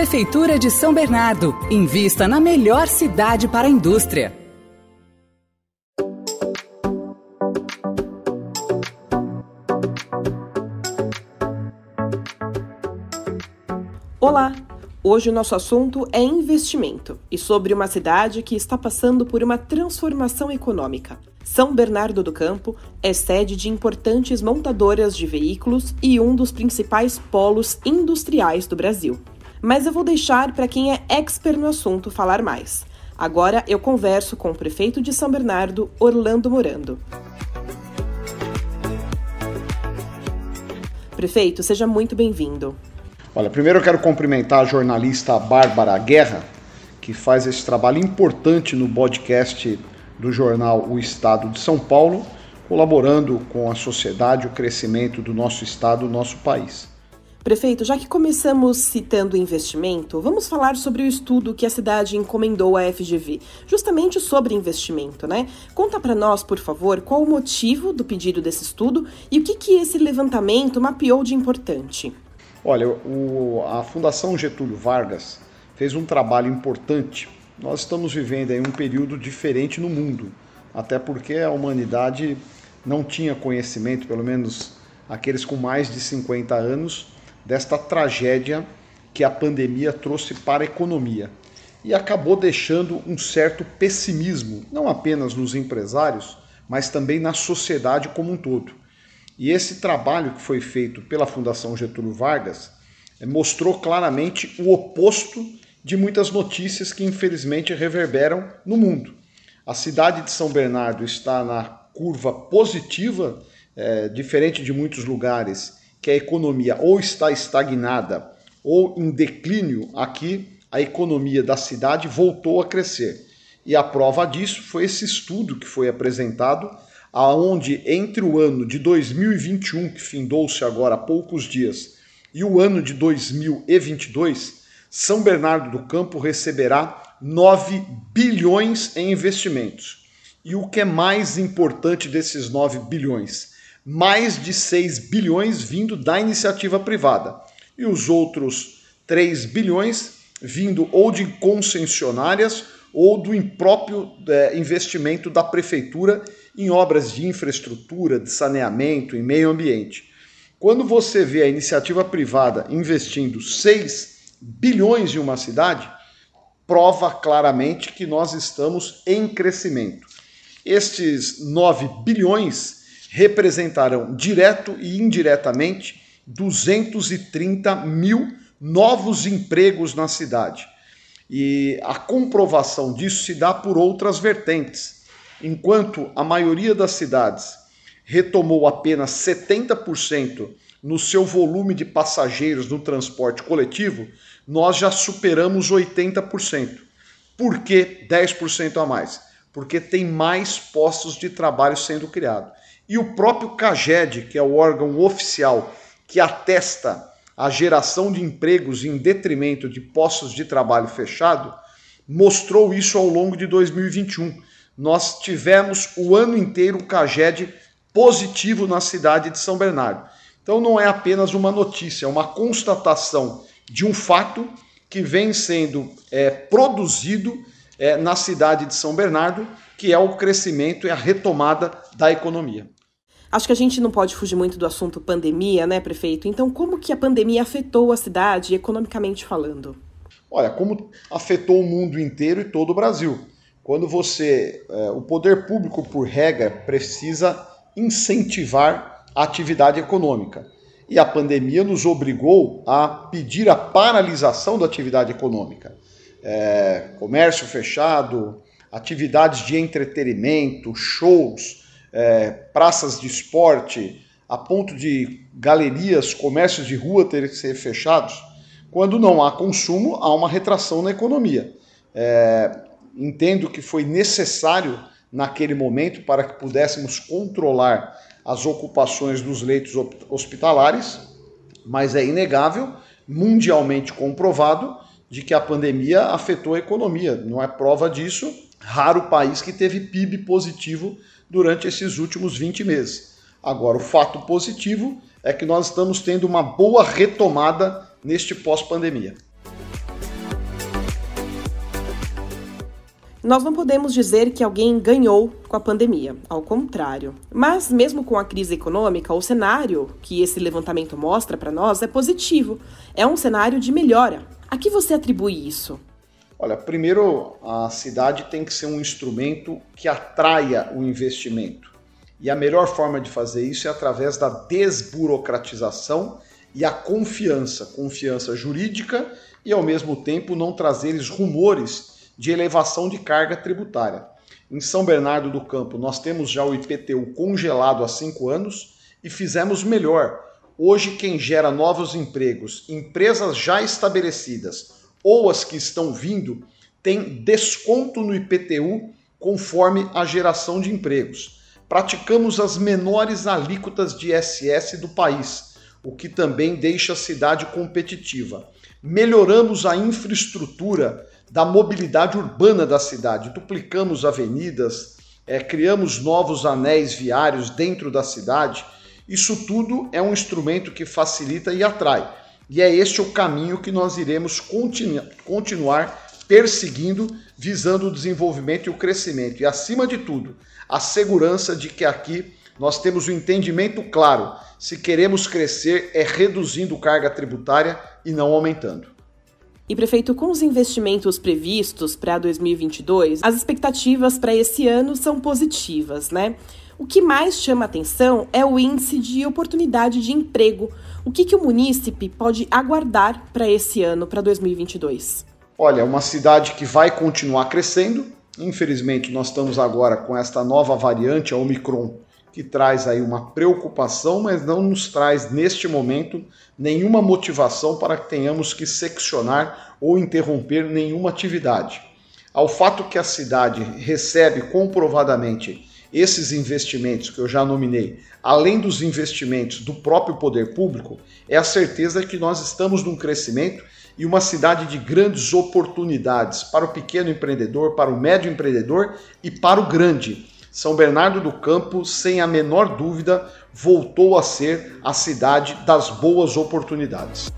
Prefeitura de São Bernardo. Invista na melhor cidade para a indústria. Olá! Hoje o nosso assunto é investimento e sobre uma cidade que está passando por uma transformação econômica. São Bernardo do Campo é sede de importantes montadoras de veículos e um dos principais polos industriais do Brasil. Mas eu vou deixar para quem é expert no assunto falar mais. Agora eu converso com o prefeito de São Bernardo, Orlando Morando. Prefeito, seja muito bem-vindo. Olha, primeiro eu quero cumprimentar a jornalista Bárbara Guerra, que faz esse trabalho importante no podcast do jornal O Estado de São Paulo, colaborando com a sociedade, o crescimento do nosso estado, do nosso país. Prefeito, já que começamos citando investimento, vamos falar sobre o estudo que a cidade encomendou à FGV, justamente sobre investimento, né? Conta para nós, por favor, qual o motivo do pedido desse estudo e o que, que esse levantamento mapeou de importante. Olha, o, a Fundação Getúlio Vargas fez um trabalho importante. Nós estamos vivendo aí um período diferente no mundo, até porque a humanidade não tinha conhecimento, pelo menos aqueles com mais de 50 anos, desta tragédia que a pandemia trouxe para a economia. E acabou deixando um certo pessimismo, não apenas nos empresários, mas também na sociedade como um todo. E esse trabalho que foi feito pela Fundação Getúlio Vargas eh, mostrou claramente o oposto de muitas notícias que infelizmente reverberam no mundo. A cidade de São Bernardo está na curva positiva, é, diferente de muitos lugares que a economia ou está estagnada ou em declínio. Aqui a economia da cidade voltou a crescer. E a prova disso foi esse estudo que foi apresentado aonde entre o ano de 2021, que findou-se agora há poucos dias, e o ano de 2022, São Bernardo do Campo receberá 9 bilhões em investimentos. E o que é mais importante desses 9 bilhões? Mais de 6 bilhões vindo da iniciativa privada. E os outros 3 bilhões vindo ou de concessionárias ou do impróprio é, investimento da prefeitura em obras de infraestrutura, de saneamento, em meio ambiente. Quando você vê a iniciativa privada investindo 6 bilhões em uma cidade, prova claramente que nós estamos em crescimento. Estes 9 bilhões representarão direto e indiretamente 230 mil novos empregos na cidade. E a comprovação disso se dá por outras vertentes enquanto a maioria das cidades retomou apenas 70% no seu volume de passageiros no transporte coletivo, nós já superamos 80%. Por que 10% a mais? Porque tem mais postos de trabalho sendo criados. E o próprio CAGED, que é o órgão oficial que atesta a geração de empregos em detrimento de postos de trabalho fechado, mostrou isso ao longo de 2021 nós tivemos o ano inteiro o CAGED positivo na cidade de São Bernardo. Então não é apenas uma notícia, é uma constatação de um fato que vem sendo é, produzido é, na cidade de São Bernardo, que é o crescimento e a retomada da economia. Acho que a gente não pode fugir muito do assunto pandemia, né, prefeito? Então, como que a pandemia afetou a cidade economicamente falando? Olha, como afetou o mundo inteiro e todo o Brasil. Quando você, é, o poder público, por regra, precisa incentivar a atividade econômica. E a pandemia nos obrigou a pedir a paralisação da atividade econômica. É, comércio fechado, atividades de entretenimento, shows, é, praças de esporte, a ponto de galerias, comércios de rua terem que ser fechados. Quando não há consumo, há uma retração na economia. É, entendo que foi necessário naquele momento para que pudéssemos controlar as ocupações dos leitos hospitalares, mas é inegável, mundialmente comprovado, de que a pandemia afetou a economia. Não é prova disso, raro país que teve PIB positivo durante esses últimos 20 meses. Agora, o fato positivo é que nós estamos tendo uma boa retomada neste pós-pandemia. Nós não podemos dizer que alguém ganhou com a pandemia, ao contrário. Mas, mesmo com a crise econômica, o cenário que esse levantamento mostra para nós é positivo. É um cenário de melhora. A que você atribui isso? Olha, primeiro, a cidade tem que ser um instrumento que atraia o investimento. E a melhor forma de fazer isso é através da desburocratização e a confiança, confiança jurídica e ao mesmo tempo não trazer rumores de elevação de carga tributária. Em São Bernardo do Campo, nós temos já o IPTU congelado há cinco anos e fizemos melhor. Hoje, quem gera novos empregos, empresas já estabelecidas ou as que estão vindo, tem desconto no IPTU conforme a geração de empregos. Praticamos as menores alíquotas de ISS do país, o que também deixa a cidade competitiva. Melhoramos a infraestrutura da mobilidade urbana da cidade. Duplicamos avenidas, é, criamos novos anéis viários dentro da cidade. Isso tudo é um instrumento que facilita e atrai. E é este o caminho que nós iremos continu continuar perseguindo, visando o desenvolvimento e o crescimento. E, acima de tudo, a segurança de que aqui nós temos o um entendimento claro: se queremos crescer, é reduzindo carga tributária e não aumentando. E prefeito, com os investimentos previstos para 2022, as expectativas para esse ano são positivas, né? O que mais chama atenção é o índice de oportunidade de emprego. O que, que o munícipe pode aguardar para esse ano, para 2022? Olha, uma cidade que vai continuar crescendo. Infelizmente, nós estamos agora com esta nova variante, a Omicron, que traz aí uma preocupação, mas não nos traz neste momento nenhuma motivação para que tenhamos que seccionar ou interromper nenhuma atividade. Ao fato que a cidade recebe comprovadamente esses investimentos que eu já nominei, além dos investimentos do próprio poder público, é a certeza que nós estamos num crescimento e uma cidade de grandes oportunidades para o pequeno empreendedor, para o médio empreendedor e para o grande são Bernardo do Campo, sem a menor dúvida, voltou a ser a cidade das boas oportunidades.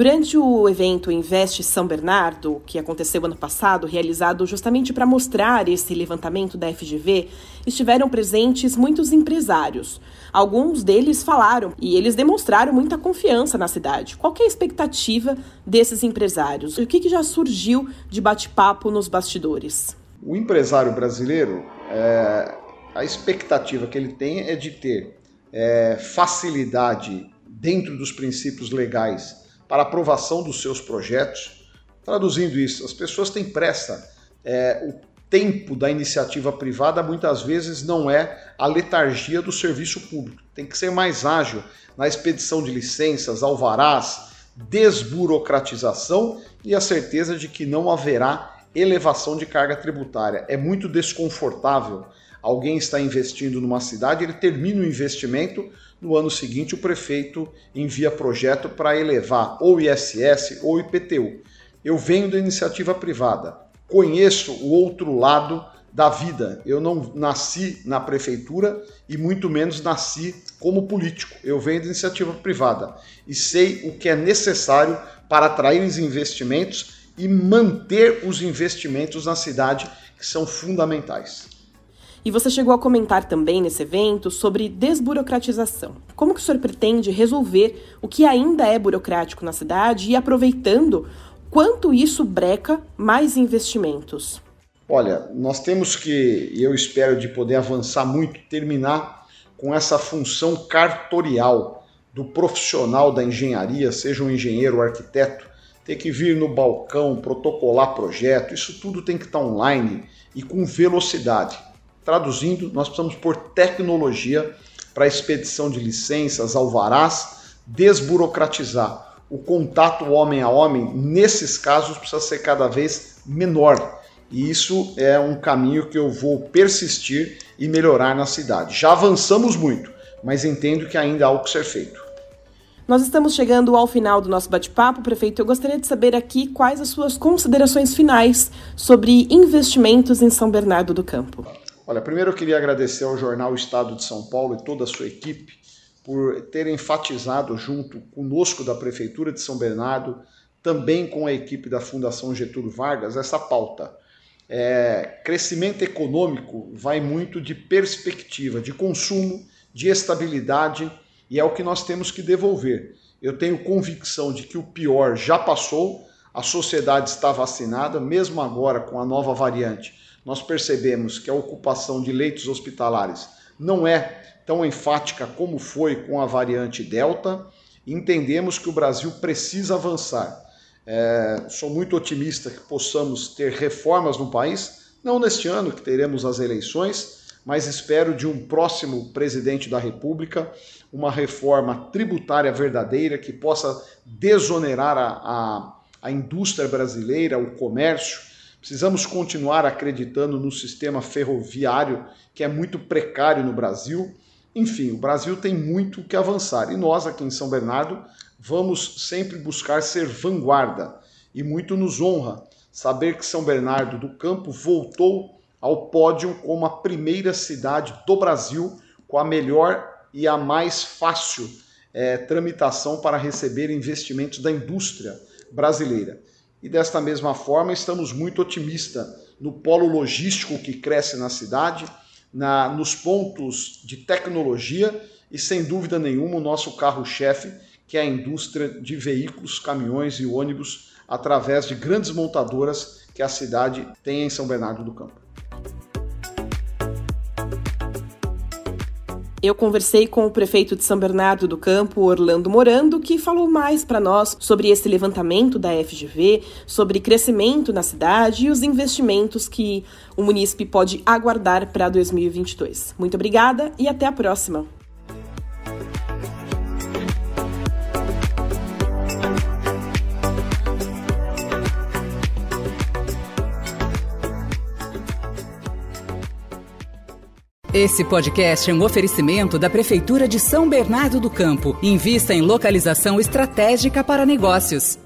Durante o evento Investe São Bernardo, que aconteceu ano passado, realizado justamente para mostrar esse levantamento da FGV, estiveram presentes muitos empresários. Alguns deles falaram e eles demonstraram muita confiança na cidade. Qual é a expectativa desses empresários? O que, que já surgiu de bate-papo nos bastidores? O empresário brasileiro, é, a expectativa que ele tem é de ter é, facilidade dentro dos princípios legais para aprovação dos seus projetos. Traduzindo isso, as pessoas têm pressa. É, o tempo da iniciativa privada muitas vezes não é a letargia do serviço público. Tem que ser mais ágil na expedição de licenças, alvarás, desburocratização e a certeza de que não haverá elevação de carga tributária. É muito desconfortável alguém está investindo numa cidade, ele termina o investimento, no ano seguinte o prefeito envia projeto para elevar ou ISS ou IPTU. Eu venho da iniciativa privada, conheço o outro lado da vida. Eu não nasci na prefeitura e muito menos nasci como político. Eu venho da iniciativa privada e sei o que é necessário para atrair os investimentos e manter os investimentos na cidade que são fundamentais. E você chegou a comentar também nesse evento sobre desburocratização. Como que o senhor pretende resolver o que ainda é burocrático na cidade e aproveitando quanto isso breca mais investimentos? Olha, nós temos que, e eu espero de poder avançar muito, terminar com essa função cartorial do profissional da engenharia, seja um engenheiro ou arquiteto, ter que vir no balcão, protocolar projeto, isso tudo tem que estar online e com velocidade. Traduzindo, nós precisamos pôr tecnologia para a expedição de licenças, alvarás, desburocratizar. O contato homem a homem, nesses casos, precisa ser cada vez menor. E isso é um caminho que eu vou persistir e melhorar na cidade. Já avançamos muito, mas entendo que ainda há algo que ser feito. Nós estamos chegando ao final do nosso bate-papo, prefeito. Eu gostaria de saber aqui quais as suas considerações finais sobre investimentos em São Bernardo do Campo. Olha, primeiro eu queria agradecer ao jornal Estado de São Paulo e toda a sua equipe por ter enfatizado junto conosco da Prefeitura de São Bernardo também com a equipe da Fundação Getúlio Vargas, essa pauta. É, crescimento econômico vai muito de perspectiva, de consumo, de estabilidade, e é o que nós temos que devolver. Eu tenho convicção de que o pior já passou, a sociedade está vacinada, mesmo agora com a nova variante. Nós percebemos que a ocupação de leitos hospitalares não é tão enfática como foi com a variante Delta. Entendemos que o Brasil precisa avançar. É, sou muito otimista que possamos ter reformas no país, não neste ano que teremos as eleições, mas espero de um próximo presidente da República uma reforma tributária verdadeira que possa desonerar a, a, a indústria brasileira, o comércio. Precisamos continuar acreditando no sistema ferroviário, que é muito precário no Brasil. Enfim, o Brasil tem muito que avançar e nós, aqui em São Bernardo, vamos sempre buscar ser vanguarda. E muito nos honra saber que São Bernardo do Campo voltou ao pódio como a primeira cidade do Brasil com a melhor e a mais fácil é, tramitação para receber investimentos da indústria brasileira. E desta mesma forma, estamos muito otimistas no polo logístico que cresce na cidade, na, nos pontos de tecnologia e, sem dúvida nenhuma, o nosso carro-chefe, que é a indústria de veículos, caminhões e ônibus, através de grandes montadoras que a cidade tem em São Bernardo do Campo. Eu conversei com o prefeito de São Bernardo do Campo, Orlando Morando, que falou mais para nós sobre esse levantamento da FGV, sobre crescimento na cidade e os investimentos que o munícipe pode aguardar para 2022. Muito obrigada e até a próxima. Esse podcast é um oferecimento da Prefeitura de São Bernardo do Campo. Invista em localização estratégica para negócios.